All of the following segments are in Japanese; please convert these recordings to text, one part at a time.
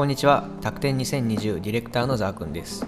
こんにちは。宅展2020ディレクターのザーくんです。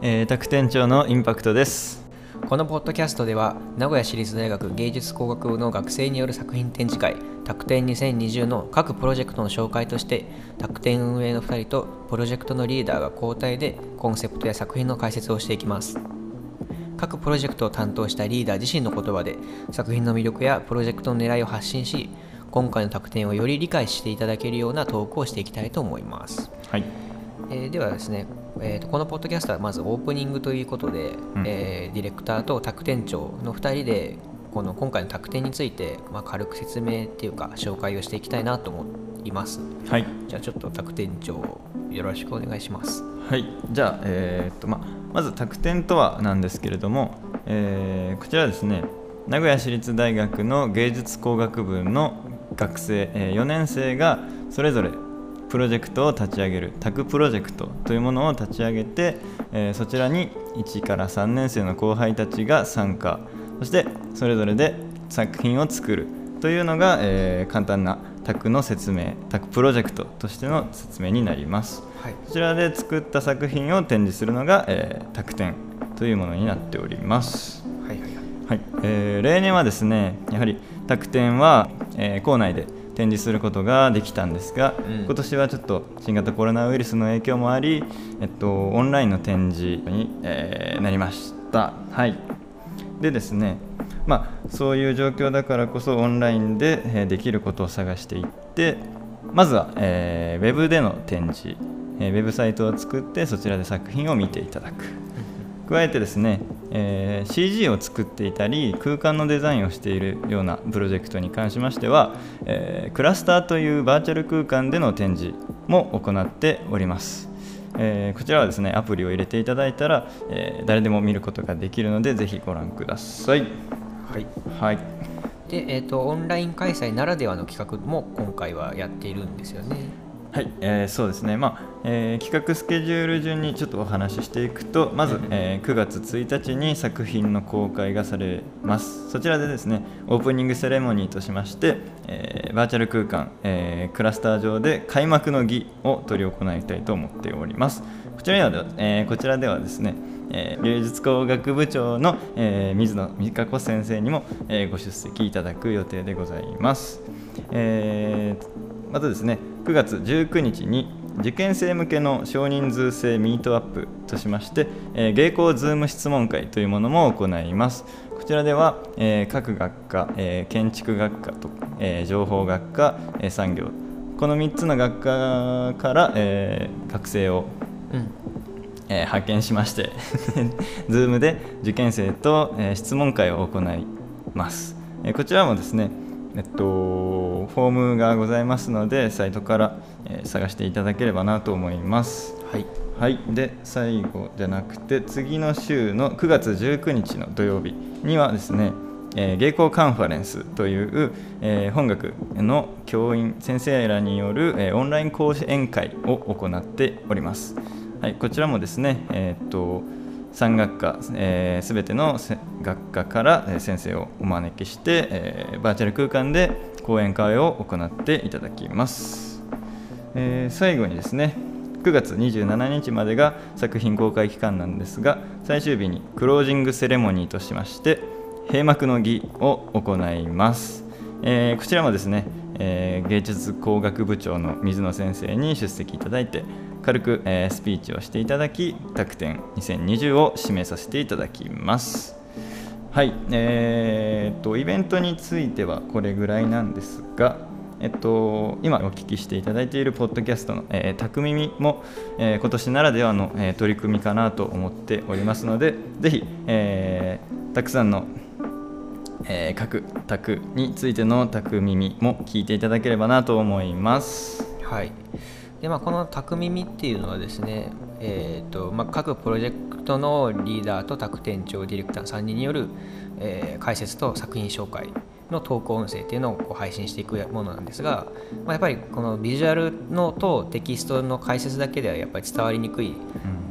えー、宅店長のインパクトです。このポッドキャストでは、名古屋市立大学芸術工学部の学生による作品展示会、宅展2020の各プロジェクトの紹介として、宅展運営の2人とプロジェクトのリーダーが交代でコンセプトや作品の解説をしていきます。各プロジェクトを担当したリーダー自身の言葉で作品の魅力やプロジェクトの狙いを発信し今回の宅展をより理解していただけるようなトークをしていきたいと思います、はい。えーではですね、えーとこのポッドキャストはまずオープニングということで、んえーディレクターと宅店長の2人でこの今回の宅展について、まあ、軽く説明っていうか紹介をしていきたいなと思いますはい。じゃあちょっと宅店長よろしくお願いしますはい。じゃあ、えーっと、ま、まず、宅展とはなんですけれども、えーこちらはですね、名古屋市立大学の芸術工学部の学生、え4年生がそれぞれプロジェクトを立ち上げるタクプロジェクトというものを立ち上げて、えーそちらに1から3年生の後輩たちが参加そしてそれぞれで作品を作るというのが、えー簡単なタクの説明タクプロジェクトとしての説明になります。はい。こちらで作った作品を展示するのが、えー、タク展というものになっております。はいはいはい。はい、えー例年はですねやはり宅展は、えー校内で展示することができたんですが、うん今年はちょっと新型コロナウイルスの影響もあり、えっと、オンラインの展示に、えーなりました。はい、でですね、まあ、そういう状況だからこそオンラインで、えーできることを探していってまずは、えーウェブでの展示、えーウェブサイトを作ってそちらで作品を見ていただく。加えてですね、えー CG を作っていたり空間のデザインをしているようなプロジェクトに関しましては、えークラスターというバーチャル空間での展示も行っております、えーこちらはですねアプリを入れていただいたら、えー誰でも見ることができるのでぜひご覧ください。はい。はい。で、えー、とオンライン開催ならではの企画も今回はやっているんですよね。はい、えーそうですね、まあえー企画スケジュール順にちょっとお話ししていくとまず、えー9月1日に作品の公開がされます。そちらでですねオープニングセレモニーとしまして、えーバーチャル空間、えークラスター上で開幕の儀を執り行いたいと思っております。こちらでは、えーこちらではですねえー芸術工学部長の、えー水野美香子先生にも、えーご出席いただく予定でございます。えーまたですね9月19日に受験生向けの少人数制ミートアップとしまして、えー、芸工 Zoom 質問会というものも行います。こちらでは、えー各学科、えー建築学科と、えー情報学科、えー産業。この3つの学科から、えー学生をうん。えー派遣しまして Zoom で受験生と、えー質問会を行います、えーこちらもですねえっと、フォームがございますのでサイトから、えー探していただければなと思います。はい。はい。で最後じゃなくて次の週の9月19日の土曜日にはですねえー芸工カンファレンスという、えー本学の教員先生らによる、えーオンライン講演会を行っております、はい、こちらもですね、えーっと3学科すべ、えーての学科から先生をお招きして、えーバーチャル空間で講演会を行っていただきます、えー最後にですね9月27日までが作品公開期間なんですが最終日にクロージングセレモニーとしまして閉幕の儀を行います、えーこちらもですね、えー芸術工学部長の水野先生に出席いただいて軽く、えースピーチをしていただき宅展2020を締めさせていただきますはい、えーっとイベントについてはこれぐらいなんですが、えっと、今お聞きしていただいているポッドキャストの「えー、たくみみ」も、えー今年ならではの、えー取り組みかなと思っておりますのでぜひ、えーたくさんの、えー各宅についての「たくみみ」も聞いていただければなと思います。はいでまあ、この「タクミミ」っていうのはですね、えーとまあ、各プロジェクトのリーダーと宅店長ディレクター3人による、えー解説と作品紹介の投稿音声っていうのをこう配信していくものなんですが、まあ、やっぱりこのビジュアルのとテキストの解説だけではやっぱり伝わりにくい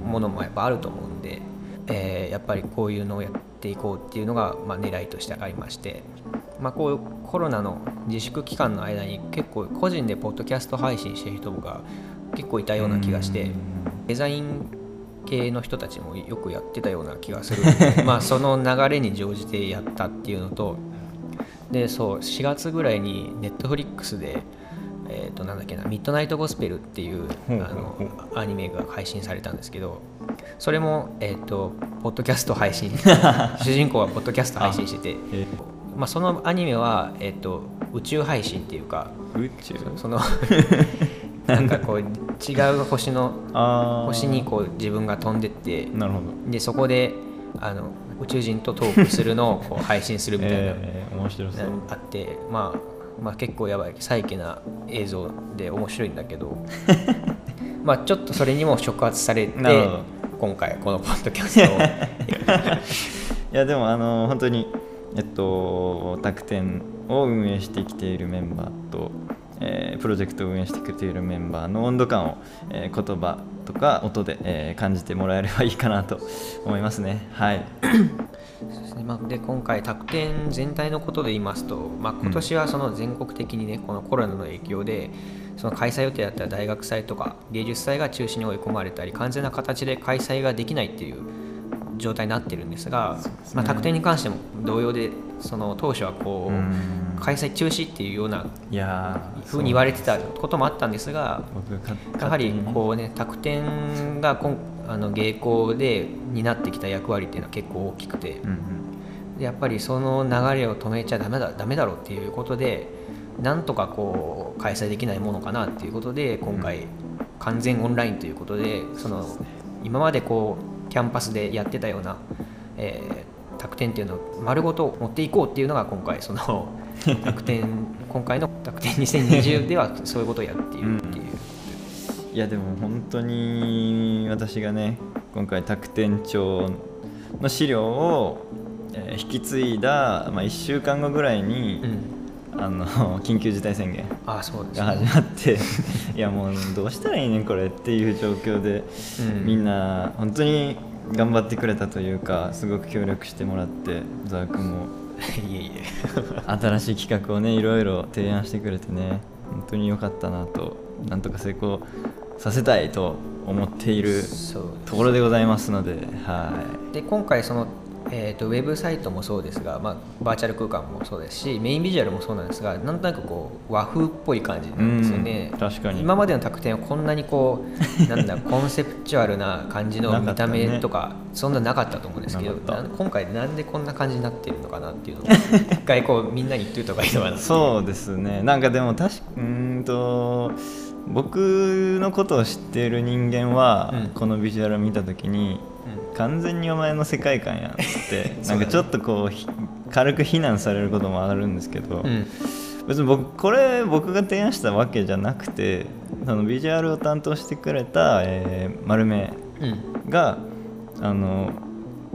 ものもやっぱあると思うんで、えーやっぱりこういうのをやっていこうっていうのが、まあ、狙いとしてありまして、まあ、こうコロナの自粛期間の間に結構個人でポッドキャスト配信してる人が結結構いたような気がしてうん。デザイン系の人たちもよくやってたような気がする。まあその流れに乗じてやったっていうのとでそう4月ぐらいにネットフリックスでえー、となんだっけなミッドナイトゴスペルっていうあのアニメが配信されたんですけどそれも、えー、とポッドキャスト配信。主人公はポッドキャスト配信しててえまあ、そのアニメは、えー、と宇宙配信っていうか宇宙？その なんかこう違う星の星にこう自分が飛んでってなるほど。でそこであの宇宙人とトークするのをこう 配信するみたいな、えー、面白そう。あって、まあ、まあ結構やばいサイケな映像で面白いんだけど まあちょっとそれにも触発されて今回このポッドキャストを。いやでもあの本当にえっと卓天を運営してきているメンバーと、えープロジェクトを運営してくれているメンバーの温度感を、えー言葉とか音で、えー感じてもらえればいいかなと思いますね。はい。そうですね。まあ、で今回卓展全体のことで言いますと、まあ、今年はその全国的にね、このコロナの影響でその開催予定だった大学祭とか芸術祭が中止に追い込まれたり完全な形で開催ができないっていう状態になってるんですがまあ、卓展に関しても同様でその当初はこうん。う開催中止っていうようないやーふうに言われてたこともあったんですがやはりこうね卓展が今あの芸校で担ってきた役割っていうのは結構大きくて。うんうん。でやっぱりその流れを止めちゃダメだダメだろうっていうことでなんとかこう開催できないものかなっていうことで今回完全オンラインということでその今までこうキャンパスでやってたような、えー、卓展っていうのを丸ごと持っていこうっていうのが今回その 卓展今回の卓展2020ではそういうことをやっているっていう。いやでも本当に私がね今回卓店長の資料を、えー引き継いだ、まあ、1週間後ぐらいに、うん、あの 緊急事態宣言がね。始まって いやもうどうしたらいいねんこれっていう状況で、うん。みんな本当に頑張ってくれたというかすごく協力してもらってザワ君も。いえいえ。新しい企画をねいろいろ提案してくれてね本当に良かったなとなんとか成功させたいと思っているところでございますのではで今回その、えー、とウェブサイトもそうですが、まあ、バーチャル空間もそうですしメインビジュアルもそうなんですがなんとなくこう和風っぽい感じなんですよね。うん確かに。今までの卓展はこんなにこう なんだコンセプチュアルな感じの見た目とかそんななかったと思うんですけど今回なんでこんな感じになってるのかなっていうのを 一回こうみんなに言っといた方がいいのかないそうですね。なんかでも確かうーんと僕のことを知っている人間は、うん。このビジュアルを見た時にうん完全にお前の世界観やんって そうんだね。なかちょっとこうひ軽く非難されることもあるんですけど、うん。別に僕これ僕が提案したわけじゃなくてそのビジュアルを担当してくれた、えー丸目うんがあの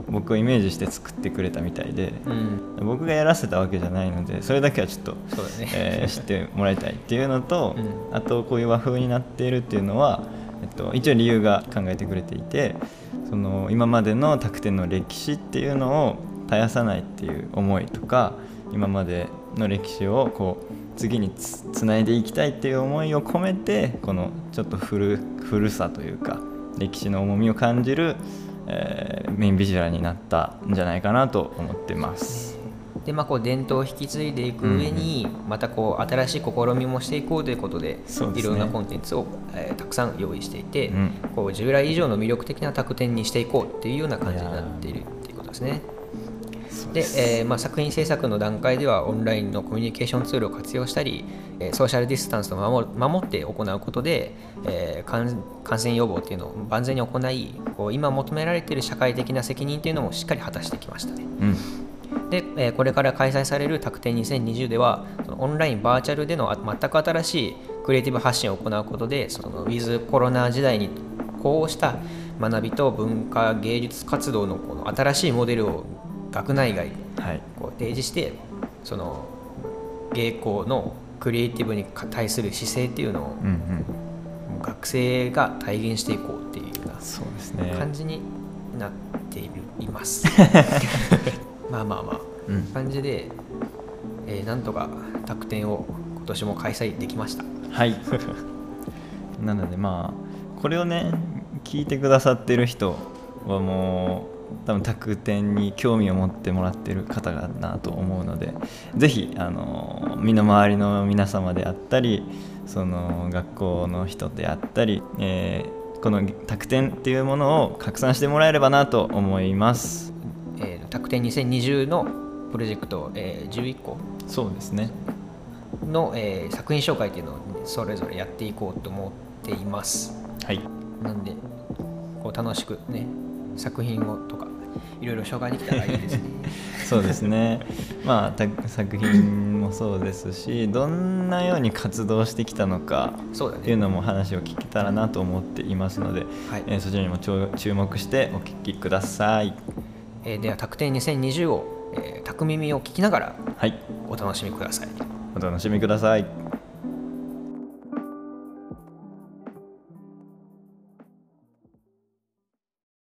僕をイメージして作ってくれたみたいで、うん。僕がやらせたわけじゃないのでそれだけはちょっと、ね。えー知ってもらいたいっていうのと、うん。あとこういう和風になっているっていうのは、えっと、一応理由が考えてくれていてその今までの卓展の歴史っていうのを絶やさないっていう思いとか今までの歴史をこう次につつないでいきたいっていう思いを込めてこのちょっと古古さというか歴史の重みを感じる、えーメインビジュアルになったんじゃないかなと思ってます。でまあ、こう伝統を引き継いでいく上に、またこう新しい試みもしていこうということでいろんなコンテンツを、えーたくさん用意していて、うん。こう従来以上の魅力的な卓展にしていこうっていうような感じになっているっていうことですね。で、えーまあ、作品制作の段階ではオンラインのコミュニケーションツールを活用したり、えーソーシャルディスタンスを守る守って行うことで、えー感感染予防っていうのを万全に行いこう今求められている社会的な責任っていうのもしっかり果たしてきましたね。うんで、えーこれから開催される卓展2020ではオンラインバーチャルでのあ全く新しいクリエイティブ発信を行うことでそのウィズコロナ時代にこうした学びと文化芸術活動のこの新しいモデルを学内外はい。こう提示してその芸校のクリエイティブに対する姿勢っていうのをうんうん。学生が体現していこうっていうような感じになっています。まあまあまあ、うん。感じで、えーなんとか卓展を今年も開催できました。はい。なのでまあこれをね聞いてくださってる人はもう多分卓展に興味を持ってもらってる方だなと思うのでぜひあの身の回りの皆様であったりその学校の人であったり、えーこの卓展っていうものを拡散してもらえればなと思いますえー、卓展2020のプロジェクト、えー、11個そうですね。の、えー作品紹介っていうのをそれぞれやっていこうと思っています。はい。なんでこう楽しくね作品をとかいろいろ紹介できたらいいですね。そうですね。まあた作品もそうですしどんなように活動してきたのかそうだっていうねのも話を聞けたらなと思っていますので、はい。えーそちらにも注目してお聞きくださいえーでは卓展2020を、えー、卓耳を聞きながらはい。お楽しみください。お楽しみください